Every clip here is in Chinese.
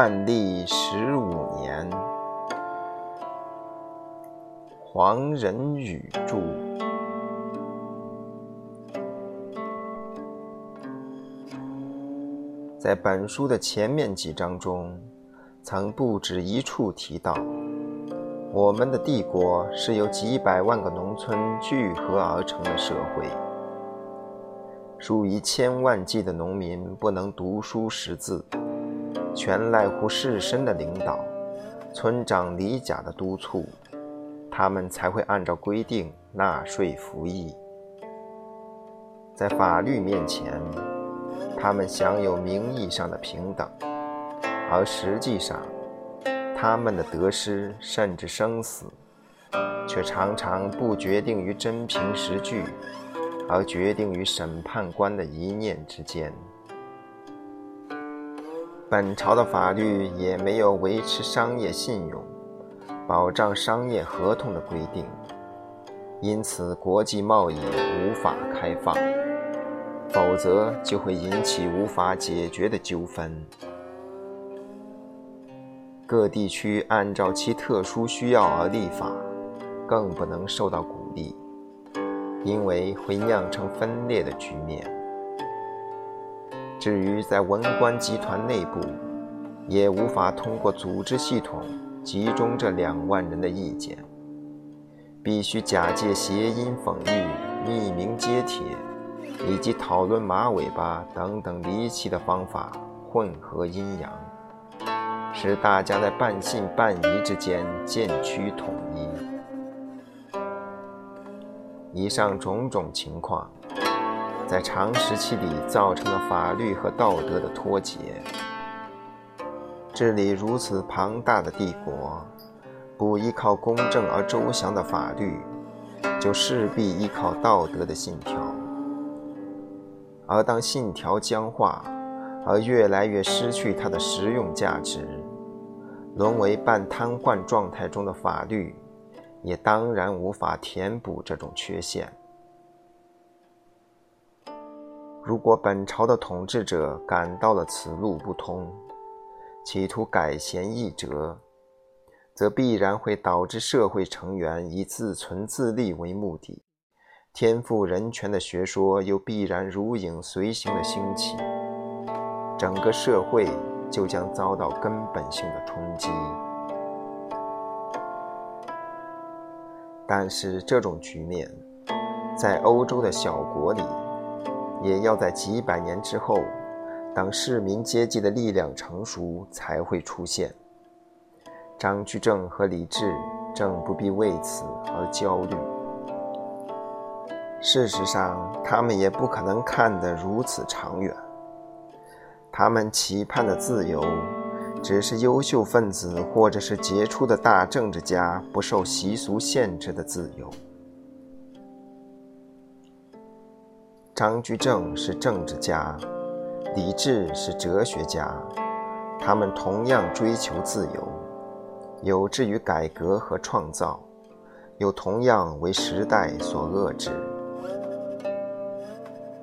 万历十五年，黄仁宇著。在本书的前面几章中，曾不止一处提到，我们的帝国是由几百万个农村聚合而成的社会。数以千万计的农民不能读书识字，全赖乎士绅的领导、村长李甲的督促，他们才会按照规定纳税服役。在法律面前，他们享有名义上的平等，而实际上，他们的得失甚至生死，却常常不决定于真凭实据。而决定于审判官的一念之间。本朝的法律也没有维持商业信用、保障商业合同的规定，因此国际贸易无法开放，否则就会引起无法解决的纠纷。各地区按照其特殊需要而立法，更不能受到鼓励。因为会酿成分裂的局面。至于在文官集团内部，也无法通过组织系统集中这两万人的意见，必须假借谐音讽喻、匿名揭帖，以及讨论马尾巴等等离奇的方法混合阴阳，使大家在半信半疑之间渐趋统一。以上种种情况，在长时期里造成了法律和道德的脱节。治理如此庞大的帝国，不依靠公正而周详的法律，就势必依靠道德的信条。而当信条僵化，而越来越失去它的实用价值，沦为半瘫痪状态中的法律。也当然无法填补这种缺陷。如果本朝的统治者感到了此路不通，企图改弦易辙，则必然会导致社会成员以自存自立为目的，天赋人权的学说又必然如影随形的兴起，整个社会就将遭到根本性的冲击。但是这种局面，在欧洲的小国里，也要在几百年之后，当市民阶级的力量成熟才会出现。张居正和李治正不必为此而焦虑。事实上，他们也不可能看得如此长远。他们期盼的自由。只是优秀分子或者是杰出的大政治家不受习俗限制的自由。张居正是政治家，李治是哲学家，他们同样追求自由，有志于改革和创造，又同样为时代所遏制。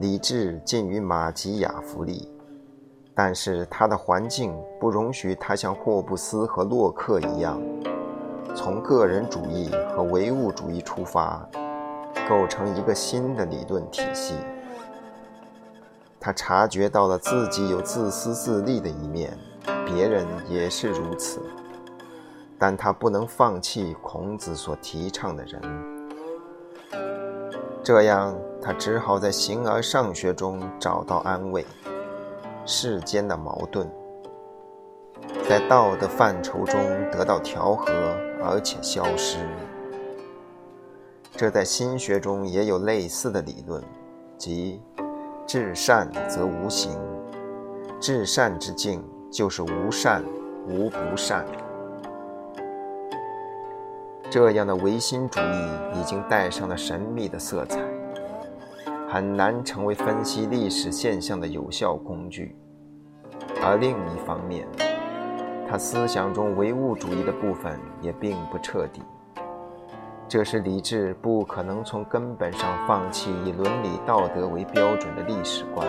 李治近于马吉亚夫利。但是他的环境不容许他像霍布斯和洛克一样，从个人主义和唯物主义出发，构成一个新的理论体系。他察觉到了自己有自私自利的一面，别人也是如此，但他不能放弃孔子所提倡的人。这样，他只好在形而上学中找到安慰。世间的矛盾，在道德范畴中得到调和，而且消失。这在心学中也有类似的理论，即至善则无形，至善之境就是无善无不善。这样的唯心主义已经带上了神秘的色彩。很难成为分析历史现象的有效工具，而另一方面，他思想中唯物主义的部分也并不彻底。这是理智不可能从根本上放弃以伦理道德为标准的历史观。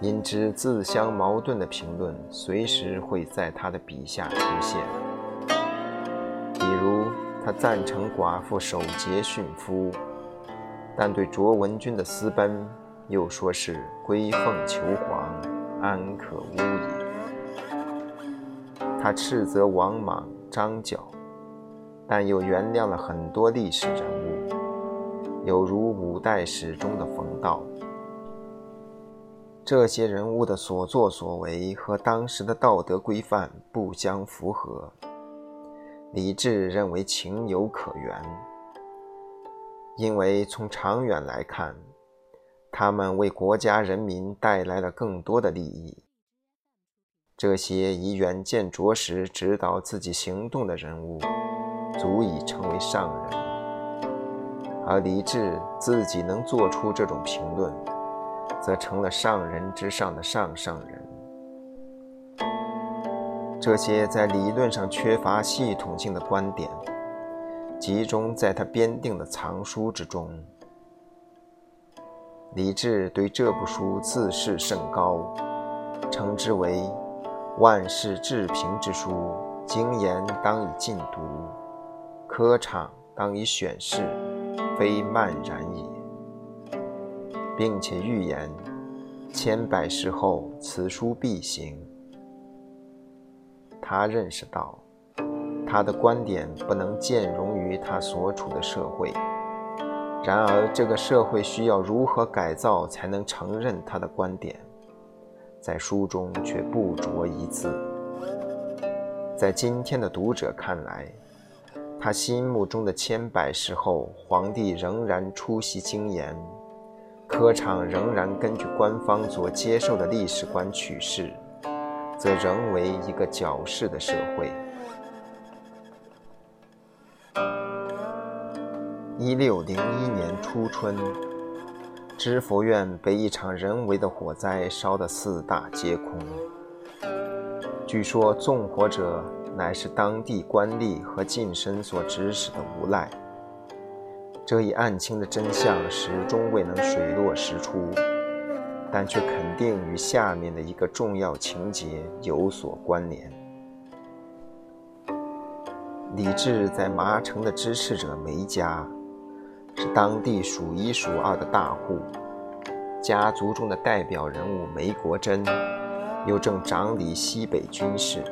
因之自相矛盾的评论随时会在他的笔下出现。比如，他赞成寡妇守节殉夫，但对卓文君的私奔又说是归凤求凰，安可无也。他斥责王莽、张角，但又原谅了很多历史人物，有如五代史中的冯道。这些人物的所作所为和当时的道德规范不相符合。李治认为情有可原，因为从长远来看，他们为国家人民带来了更多的利益。这些以远见卓识指导自己行动的人物，足以成为上人，而李治自己能做出这种评论。则成了上人之上的上上人。这些在理论上缺乏系统性的观点，集中在他编定的藏书之中。李治对这部书自视甚高，称之为“万世治平之书”，经言当以尽读，科场当以选示，非漫然也。并且预言，千百世后此书必行。他认识到，他的观点不能兼容于他所处的社会。然而，这个社会需要如何改造才能承认他的观点，在书中却不着一字。在今天的读者看来，他心目中的千百世后皇帝仍然出席经言。科场仍然根据官方所接受的历史观取士，则仍为一个矫饰的社会。一六零一年初春，知佛院被一场人为的火灾烧得四大皆空。据说纵火者乃是当地官吏和近身所指使的无赖。这一案情的真相始终未能水落石出，但却肯定与下面的一个重要情节有所关联。李治在麻城的支持者梅家，是当地数一数二的大户，家族中的代表人物梅国珍，又正掌理西北军事。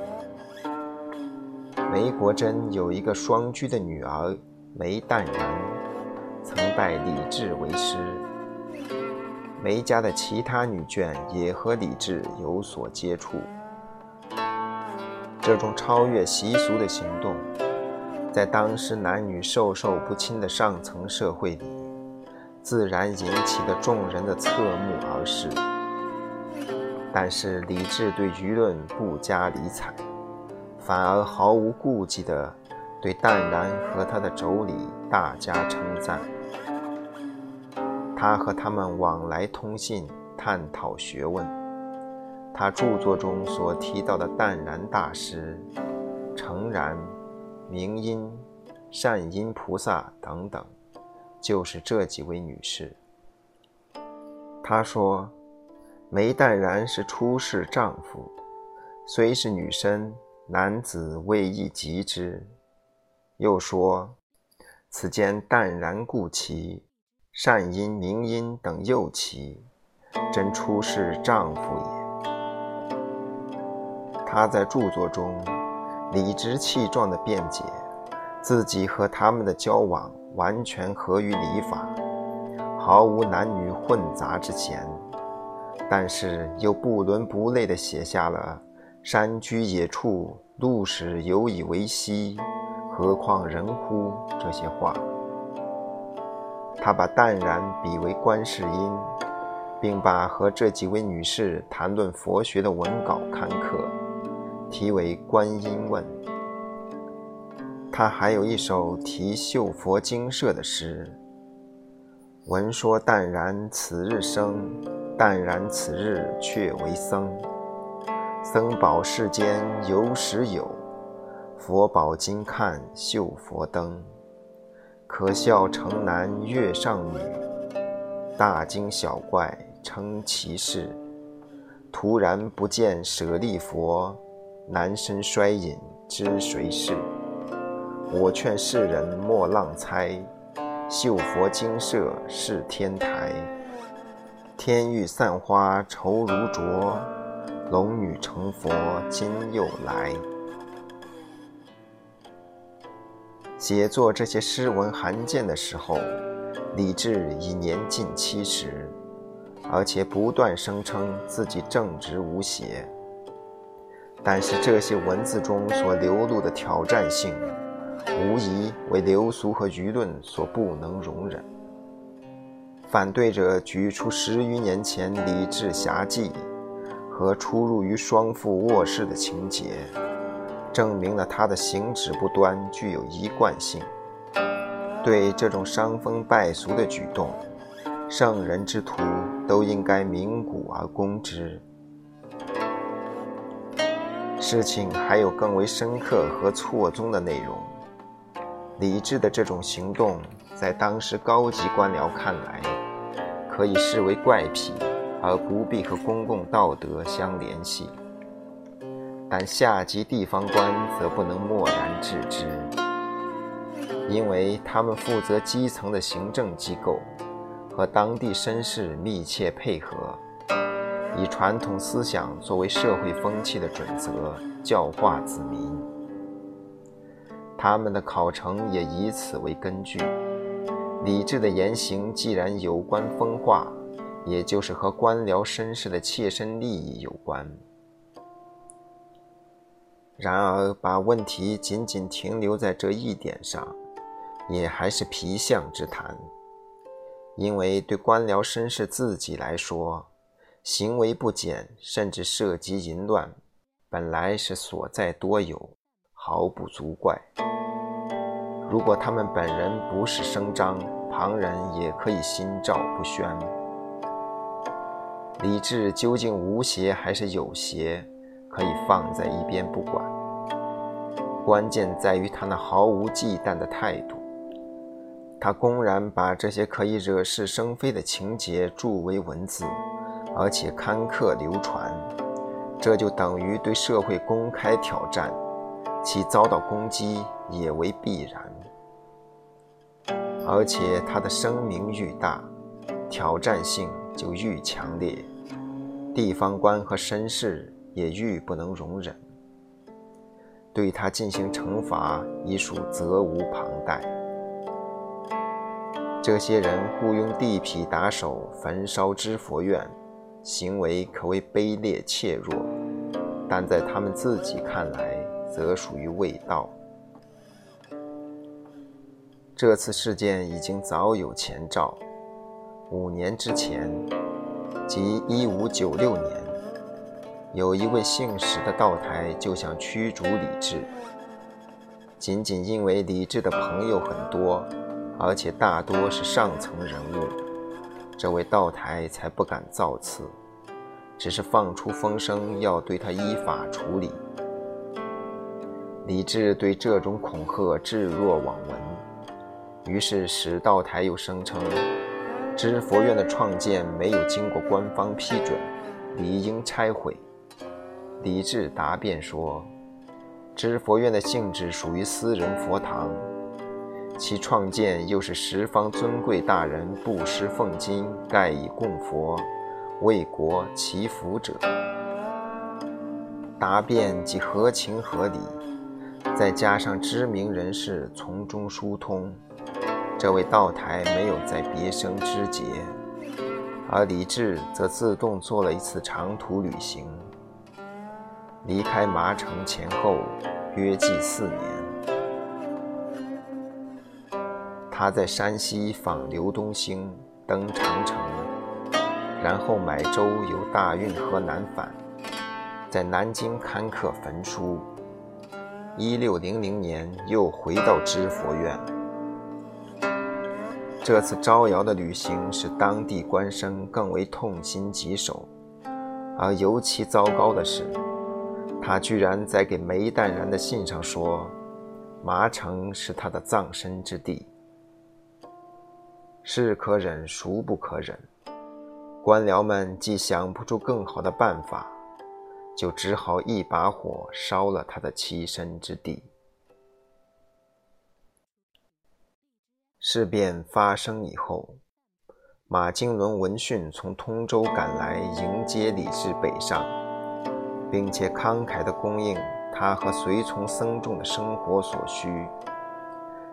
梅国珍有一个双居的女儿梅淡然。曾拜李治为师，梅家的其他女眷也和李治有所接触。这种超越习俗的行动，在当时男女授受不亲的上层社会里，自然引起了众人的侧目而视。但是李治对舆论不加理睬，反而毫无顾忌地对淡然和他的妯娌大加称赞。他和他们往来通信，探讨学问。他著作中所提到的淡然大师、诚然、明音、善音菩萨等等，就是这几位女士。他说：“梅淡然是出世丈夫，虽是女身，男子未易及之。”又说：“此间淡然故奇。”善音、明音等幼妻，真出世丈夫也。他在著作中理直气壮地辩解，自己和他们的交往完全合于礼法，毫无男女混杂之嫌。但是又不伦不类地写下了“山居野处，路使犹以为稀，何况人乎”这些话。他把淡然比为观世音，并把和这几位女士谈论佛学的文稿刊刻，题为《观音问》。他还有一首题绣佛精舍的诗：“闻说淡然此日生，淡然此日却为僧。僧宝世间有时有，佛宝今看绣佛灯。”可笑城南月上女，大惊小怪称其事。突然不见舍利佛，男身衰隐，知谁是？我劝世人莫浪猜，绣佛精舍是天台。天欲散花愁如灼，龙女成佛今又来。写作这些诗文函件的时候，李治已年近七十，而且不断声称自己正直无邪。但是这些文字中所流露的挑战性，无疑为流俗和舆论所不能容忍。反对者举出十余年前李治侠妓和出入于双父卧室的情节，证明了他的行止不端具有一贯性。对这种伤风败俗的举动，圣人之徒都应该鸣鼓而攻之。事情还有更为深刻和错综的内容。李治的这种行动，在当时高级官僚看来。可以视为怪癖，而不必和公共道德相联系。但下级地方官则不能漠然置之，因为他们负责基层的行政机构，和当地绅士密切配合，以传统思想作为社会风气的准则，教化子民。他们的考成也以此为根据。李治的言行既然有关风化，也就是和官僚绅士的切身利益有关。然而，把问题仅仅停留在这一点上，也还是皮相之谈。因为对官僚绅士自己来说，行为不检甚至涉及淫乱，本来是所在多有，毫不足怪。如果他们本人不是声张，旁人也可以心照不宣。李治究竟无邪还是有邪，可以放在一边不管。关键在于他那毫无忌惮的态度。他公然把这些可以惹是生非的情节著为文字，而且刊刻流传，这就等于对社会公开挑战，其遭到攻击也为必然。而且他的声名愈大，挑战性就愈强烈，地方官和绅士也愈不能容忍，对他进行惩罚已属责无旁贷。这些人雇佣地痞打手焚烧知佛院，行为可谓卑劣怯弱，但在他们自己看来，则属于未道。这次事件已经早有前兆。五年之前，即一五九六年，有一位姓史的道台就想驱逐李治，仅仅因为李治的朋友很多，而且大多是上层人物，这位道台才不敢造次，只是放出风声要对他依法处理。李治对这种恐吓置若罔闻。于是史道台又声称，知佛院的创建没有经过官方批准，理应拆毁。李治答辩说，知佛院的性质属于私人佛堂，其创建又是十方尊贵大人布施奉金，盖以供佛，为国祈福者。答辩既合情合理，再加上知名人士从中疏通。这位道台没有再别生枝节，而李治则自动做了一次长途旅行，离开麻城前后约计四年。他在山西访刘东兴，登长城，然后买舟由大运河南返，在南京刊刻焚书。一六零零年又回到知佛院。这次招摇的旅行使当地官绅更为痛心疾首，而尤其糟糕的是，他居然在给梅淡然的信上说，麻城是他的葬身之地。是可忍，孰不可忍？官僚们既想不出更好的办法，就只好一把火烧了他的栖身之地。事变发生以后，马经纶闻讯从通州赶来迎接李治北上，并且慷慨地供应他和随从僧众的生活所需，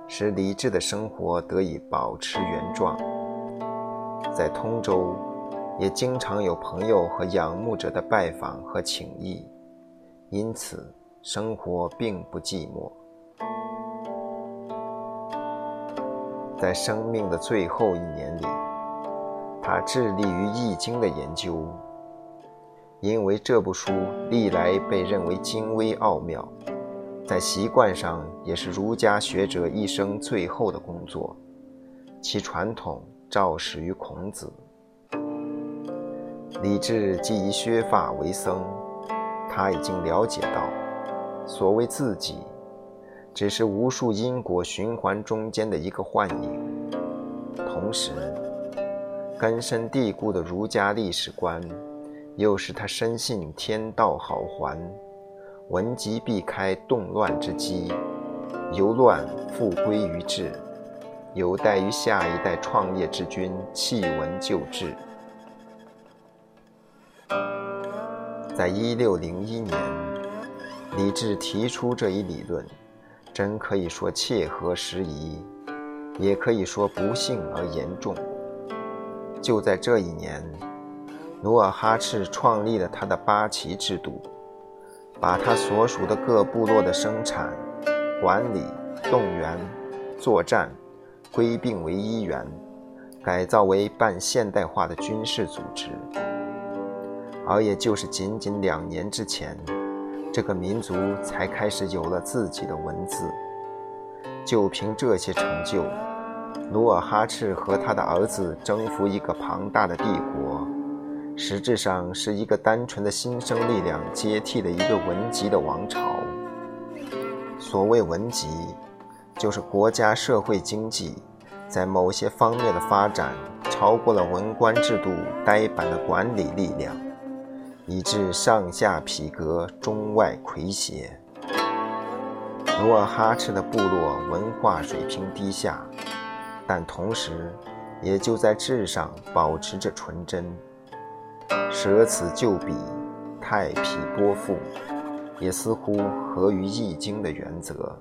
使李治的生活得以保持原状。在通州，也经常有朋友和仰慕者的拜访和请益，因此生活并不寂寞。在生命的最后一年里，他致力于《易经》的研究，因为这部书历来被认为精微奥妙，在习惯上也是儒家学者一生最后的工作，其传统。肇始于孔子。李治既以削发为僧，他已经了解到，所谓自己，只是无数因果循环中间的一个幻影。同时，根深蒂固的儒家历史观，又使他深信天道好还，文极必开动乱之机，由乱复归于治。有待于下一代创业之君弃文就治。在一六零一年，李治提出这一理论，真可以说切合时宜，也可以说不幸而严重。就在这一年，努尔哈赤创立了他的八旗制度，把他所属的各部落的生产、管理、动员、作战。归并为一元，改造为半现代化的军事组织。而也就是仅仅两年之前，这个民族才开始有了自己的文字。就凭这些成就，努尔哈赤和他的儿子征服一个庞大的帝国，实质上是一个单纯的新生力量接替了一个文集的王朝。所谓文集。就是国家社会经济在某些方面的发展超过了文官制度呆板的管理力量，以致上下匹革、中外魁邪。努尔哈赤的部落文化水平低下，但同时也就在质上保持着纯真。舍此就彼，太皮波腹，也似乎合于《易经》的原则。